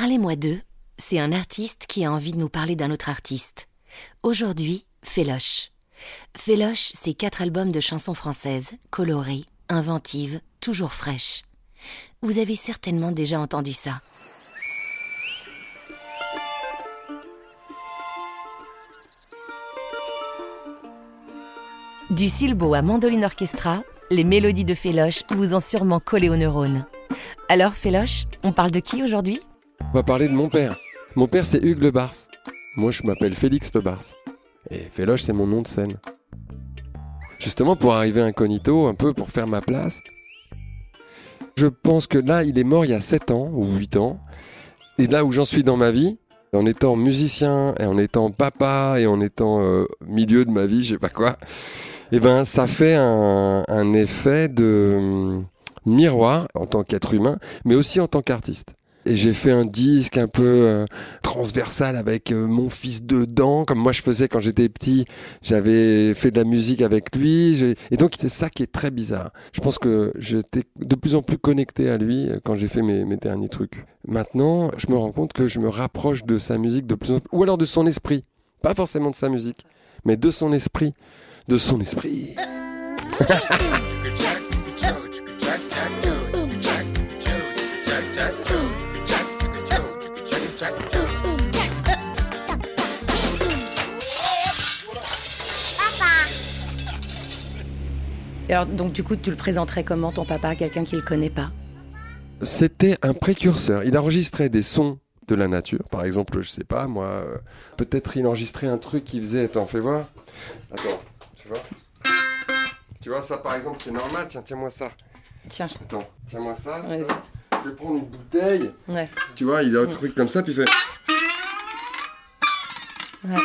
Parlez-moi d'eux, c'est un artiste qui a envie de nous parler d'un autre artiste. Aujourd'hui, Féloche. Féloche, c'est quatre albums de chansons françaises, colorées, inventives, toujours fraîches. Vous avez certainement déjà entendu ça. Du silbo à mandoline orchestra, les mélodies de Féloche vous ont sûrement collé aux neurones. Alors Féloche, on parle de qui aujourd'hui? On va parler de mon père. Mon père c'est Hugues Le Bars. Moi je m'appelle Félix Le Bars. Et Féloche c'est mon nom de scène. Justement pour arriver incognito, un peu pour faire ma place. Je pense que là il est mort il y a 7 ans ou 8 ans. Et là où j'en suis dans ma vie, en étant musicien et en étant papa et en étant euh, milieu de ma vie, je sais pas quoi, eh ben ça fait un, effet de hum, miroir en tant qu'être humain, mais aussi en tant qu'artiste. Et j'ai fait un disque un peu euh, transversal avec euh, mon fils dedans, comme moi je faisais quand j'étais petit. J'avais fait de la musique avec lui. Et donc c'est ça qui est très bizarre. Je pense que j'étais de plus en plus connecté à lui euh, quand j'ai fait mes, mes derniers trucs. Maintenant, je me rends compte que je me rapproche de sa musique de plus en plus, ou alors de son esprit. Pas forcément de sa musique, mais de son esprit. De son esprit. Et alors, donc du coup, tu le présenterais comment ton papa à quelqu'un qui le connaît pas? C'était un précurseur. Il enregistrait des sons de la nature. Par exemple, je sais pas, moi, euh, peut-être il enregistrait un truc qui faisait. Attends, fais voir. Attends, tu vois? Tu vois, ça par exemple, c'est normal. Tiens, tiens-moi ça. Tiens, Attends, tiens-moi ça. Je vais prendre une bouteille. ouais, Tu vois, il a un truc comme ça, puis il fait. ouais,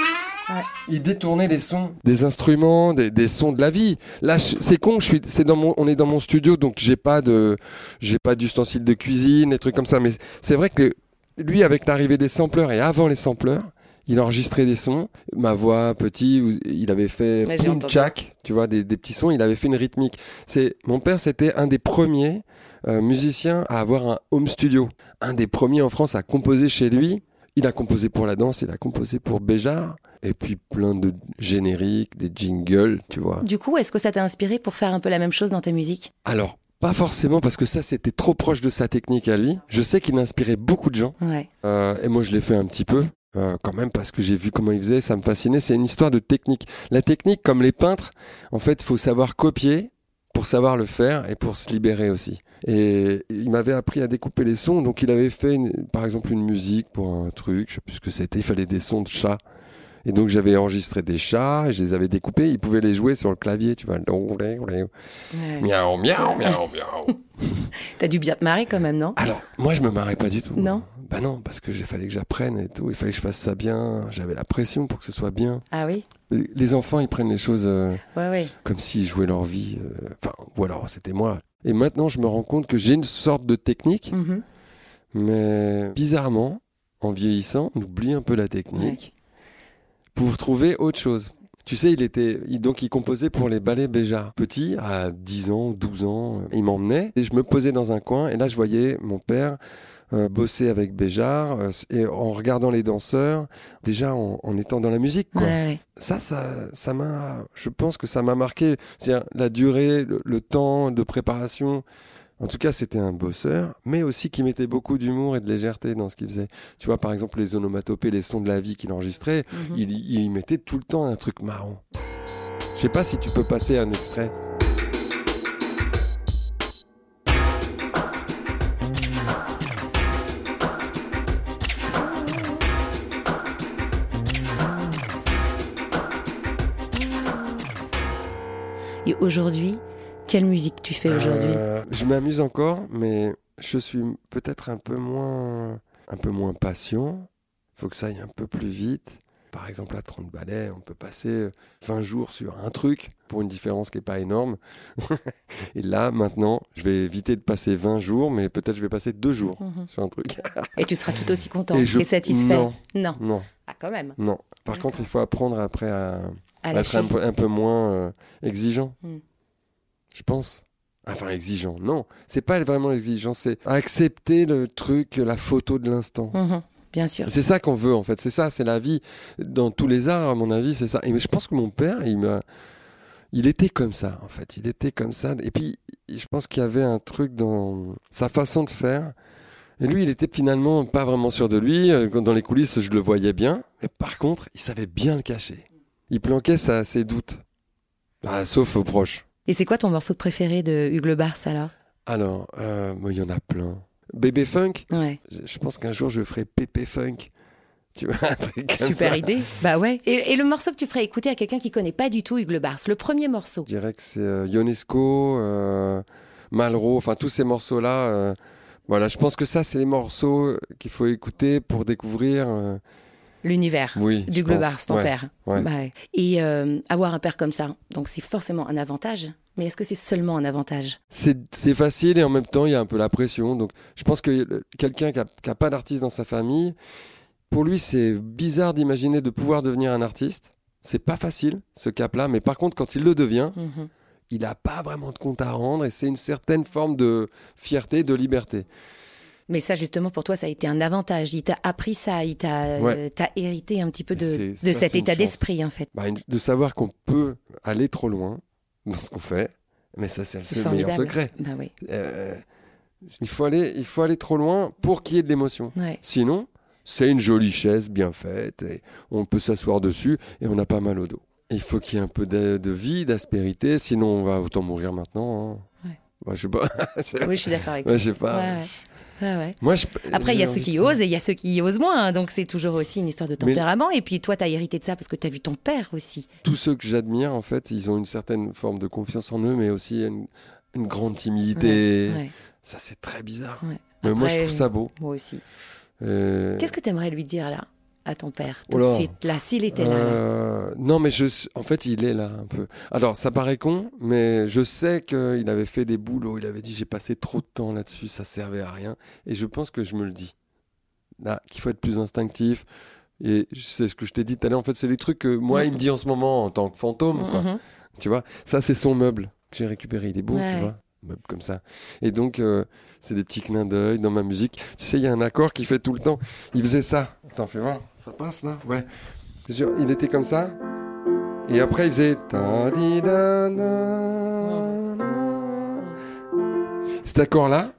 ouais. Il détournait les sons des instruments, des, des sons de la vie. Là, c'est con, je suis, c'est dans mon, on est dans mon studio, donc j'ai pas de, j'ai pas d'ustensiles de cuisine, des trucs comme ça. Mais c'est vrai que lui, avec l'arrivée des sampleurs et avant les sampleurs, il enregistrait des sons. Ma voix, petit, il avait fait. Tchak, tu vois, des, des petits sons. Il avait fait une rythmique. C'est, mon père, c'était un des premiers euh, musiciens à avoir un home studio. Un des premiers en France à composer chez lui. Il a composé pour la danse, il a composé pour Béjart. Et puis plein de génériques, des jingles, tu vois. Du coup, est-ce que ça t'a inspiré pour faire un peu la même chose dans ta musique? Alors, pas forcément parce que ça c'était trop proche de sa technique à lui. Je sais qu'il inspirait beaucoup de gens. Ouais. Euh, et moi, je l'ai fait un petit peu. euh, quand même parce que j'ai vu comment il faisait, ça me fascinait. C'est une histoire de technique. La technique, comme les peintres, en fait, il faut savoir copier pour savoir le faire et pour se libérer aussi. Et il m'avait appris à découper les sons, donc il avait fait, une- par exemple, une musique pour un truc, je sais plus ce que c'était, il fallait des sons de chats. Et donc j'avais enregistré des chats et je les avais découpés, il pouvait les jouer sur le clavier, tu vois. ouais. Miaou, miaou, miaou, miaou. T'as dû bien te marrer quand même, non? Alors, moi, je me marrais pas du tout. Non? Bah non, parce que il fallait que j'apprenne et tout. Il fallait que je fasse ça bien. J'avais la pression pour que ce soit bien. Ah oui? Les enfants, ils prennent les choses euh, Ouais, ouais. comme s'ils jouaient leur vie. euh, Enfin, ou alors c'était moi. Et maintenant, je me rends compte que j'ai une sorte de technique, Mhm. mais bizarrement, en vieillissant, on oublie un peu la technique pour trouver autre chose. Tu sais, il était, il- donc il composait pour les ballets Béjart. Petit, à 10 ans, 12 ans, il m'emmenait et je me posais dans un coin et là je voyais mon père euh, bosser avec Béjart euh, et en regardant les danseurs, déjà en, en étant dans la musique. Quoi. Ouais, ouais. Ça, ça, ça m'a, je pense que ça m'a marqué. C'est-à-dire la durée, le, le temps de préparation. En tout cas, c'était un bosseur, mais aussi qui mettait beaucoup d'humour et de légèreté dans ce qu'il faisait. Tu vois, par exemple, les onomatopées, les sons de la vie qu'il enregistrait, Mhm. il, il mettait tout le temps un truc marrant. Je sais pas si tu peux passer un extrait. Aujourd'hui, quelle musique tu fais aujourd'hui? Euh, je m'amuse encore, mais je suis peut-être un peu moins, un peu moins patient. Il faut que ça aille un peu plus vite. Par exemple, à 30 balais, on peut passer 20 jours sur un truc pour une différence qui n'est pas énorme. Et là, maintenant, je vais éviter de passer 20 jours, mais peut-être je vais passer deux jours Mhm. sur un truc. Et tu seras tout aussi content Et satisfait? Non. Non. non, Ah, quand même. non. Par contre, il faut apprendre après à, À être un peu, un peu moins euh, exigeant. Mm. Je pense. Enfin, exigeant, non. C'est pas vraiment exigeant, c'est accepter le truc, la photo de l'instant. Mhm, bien sûr. C'est ça qu'on veut, en fait. C'est ça, c'est la vie. Dans tous les arts, à mon avis, c'est ça. Et je pense que mon père, il m'a. Il était comme ça, en fait. Il était comme ça. Et puis, je pense qu'il y avait un truc dans sa façon de faire. Et lui, il était finalement pas vraiment sûr de lui. Euh, Dans les coulisses, je le voyais bien. Mais par contre, il savait bien le cacher. Il planquait ça, ses doutes. Ah, sauf aux proches. Et c'est quoi ton morceau préféré de Hugues Le Bars alors? Alors, euh, il y en a plein. Bébé Funk, Ouais. je pense qu'un jour je ferai Pépé Funk. Tu vois, un truc comme Super ça. idée. Bah ouais. Et, et le morceau que tu ferais écouter à quelqu'un qui connaît pas du tout Hugues Le Bars, le premier morceau? Je dirais que c'est euh, Ionesco, euh, Malraux, enfin tous ces morceaux-là. euh, voilà, je pense que ça, c'est les morceaux qu'il faut écouter pour découvrir. L'univers oui. pense. Bars, ton Ouais, père. ouais. Bah ouais. Et euh, avoir un père comme ça, donc c'est forcément un avantage. Mais est-ce que c'est seulement un avantage? C'est facile et en même temps, il y a un peu la pression. Donc, je pense que quelqu'un qui n'a pas d'artiste dans sa famille, pour lui, c'est bizarre d'imaginer de pouvoir devenir un artiste. C'est pas facile, ce cap-là. Mais par contre, quand il le devient, Mhm. il n'a pas vraiment de compte à rendre et c'est une certaine forme de fierté, de liberté. Mais ça, justement, pour toi, ça a été un avantage. Il t'a appris ça, il t'a Ouais. euh, hérité un petit peu de, de ça, cet état d'esprit, en fait. Bah, de savoir qu'on peut aller trop loin dans ce qu'on fait. Mais ça, c'est le meilleur secret. Bah oui. Euh, il, faut aller, il faut aller trop loin pour qu'il y ait de l'émotion. Ouais. Sinon, c'est une jolie chaise bien faite et on peut s'asseoir dessus et on n'a pas mal au dos. Il faut qu'il y ait un peu de, de vie, d'aspérité, sinon on va autant mourir maintenant. hein. Ouais. Bah, je sais pas. Oui, je suis d'accord avec toi. je sais pas. Ouais, ouais. Ouais, ouais. Moi, je- Après, il y a ceux qui de osent et il y a ceux qui osent moins. hein. Donc, c'est toujours aussi une histoire de Mais- tempérament. Et puis, toi, tu as hérité de ça parce que tu as vu ton père aussi. Tous ceux que j'admire, en fait, ils ont une certaine forme de confiance en eux, mais aussi une, une grande timidité. Ouais, Ça, c'est très bizarre. Mais moi, je trouve ça beau. Moi aussi. Euh, Qu'est-ce que tu aimerais lui dire, là, à ton père, tout Oh de suite Là, s'il était là. là. Euh, non, mais je, en fait, il est là un peu. Alors, ça paraît con, mais je sais qu'il avait fait des boulots. Il avait dit j'ai passé trop de temps là-dessus, ça servait à rien. Et je pense que je me le dis. Là, qu'il faut être plus instinctif. Et c'est ce que je t'ai dit tout à l'heure. En fait, c'est les trucs que moi, il me dit en ce moment en tant que fantôme. Quoi. Mhm. Tu vois, ça, c'est son meuble que j'ai récupéré. Il est beau, Ouais. tu vois, meuble comme ça. Et donc, euh, c'est des petits clins d'œil dans ma musique. Tu sais, il y a un accord qui fait tout le temps. Il faisait ça. Attends, fais voir. Ça passe là? Ouais. Sûr, il était comme ça. Et après, il faisait. Cet accord-là,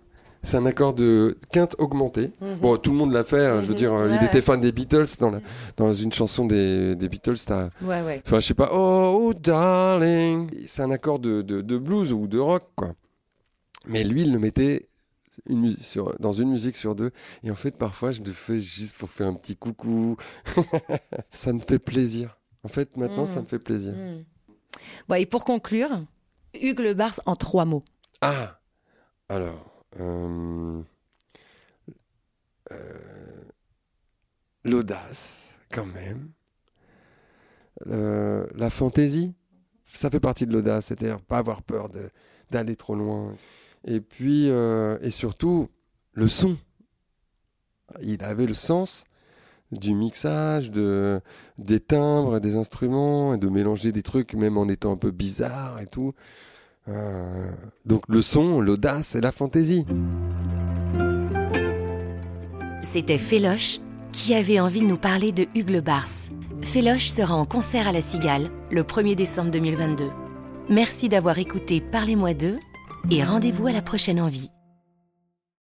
c'est un accord de quinte augmentée. Mhm. Bon, tout le monde l'a fait. hein, Je veux dire, euh, Ouais, il était fan des Beatles. Dans, la- dans une chanson des, des Beatles, Ouais, ouais. Enfin, je sais pas, oh, darling. C'est un accord de, de, de blues ou de rock, quoi. Mais lui, il le mettait une mus- sur, dans une musique sur deux. Et en fait, parfois, je le fais juste pour faire un petit coucou. ça me fait plaisir. En fait, maintenant, Mm. ça me fait plaisir. Mhm. Bon, et pour conclure, Hugues Le Bars en trois mots. Ah Alors, euh, euh, l'audace, quand même. La fantaisie, ça fait partie de l'audace, c'est-à-dire pas avoir peur d'aller trop loin. Et puis, euh, et surtout, le son. Il avait le sens du mixage, de, des timbres, des instruments, et de mélanger des trucs, même en étant un peu bizarre et tout. Euh, donc le son, l'audace et la fantaisie. C'était Féloche qui avait envie de nous parler de Hugues Le Bars. Féloche sera en concert à la Cigale le 1er décembre 2022. Merci d'avoir écouté Parlez-moi d'eux et rendez-vous à la prochaine envie.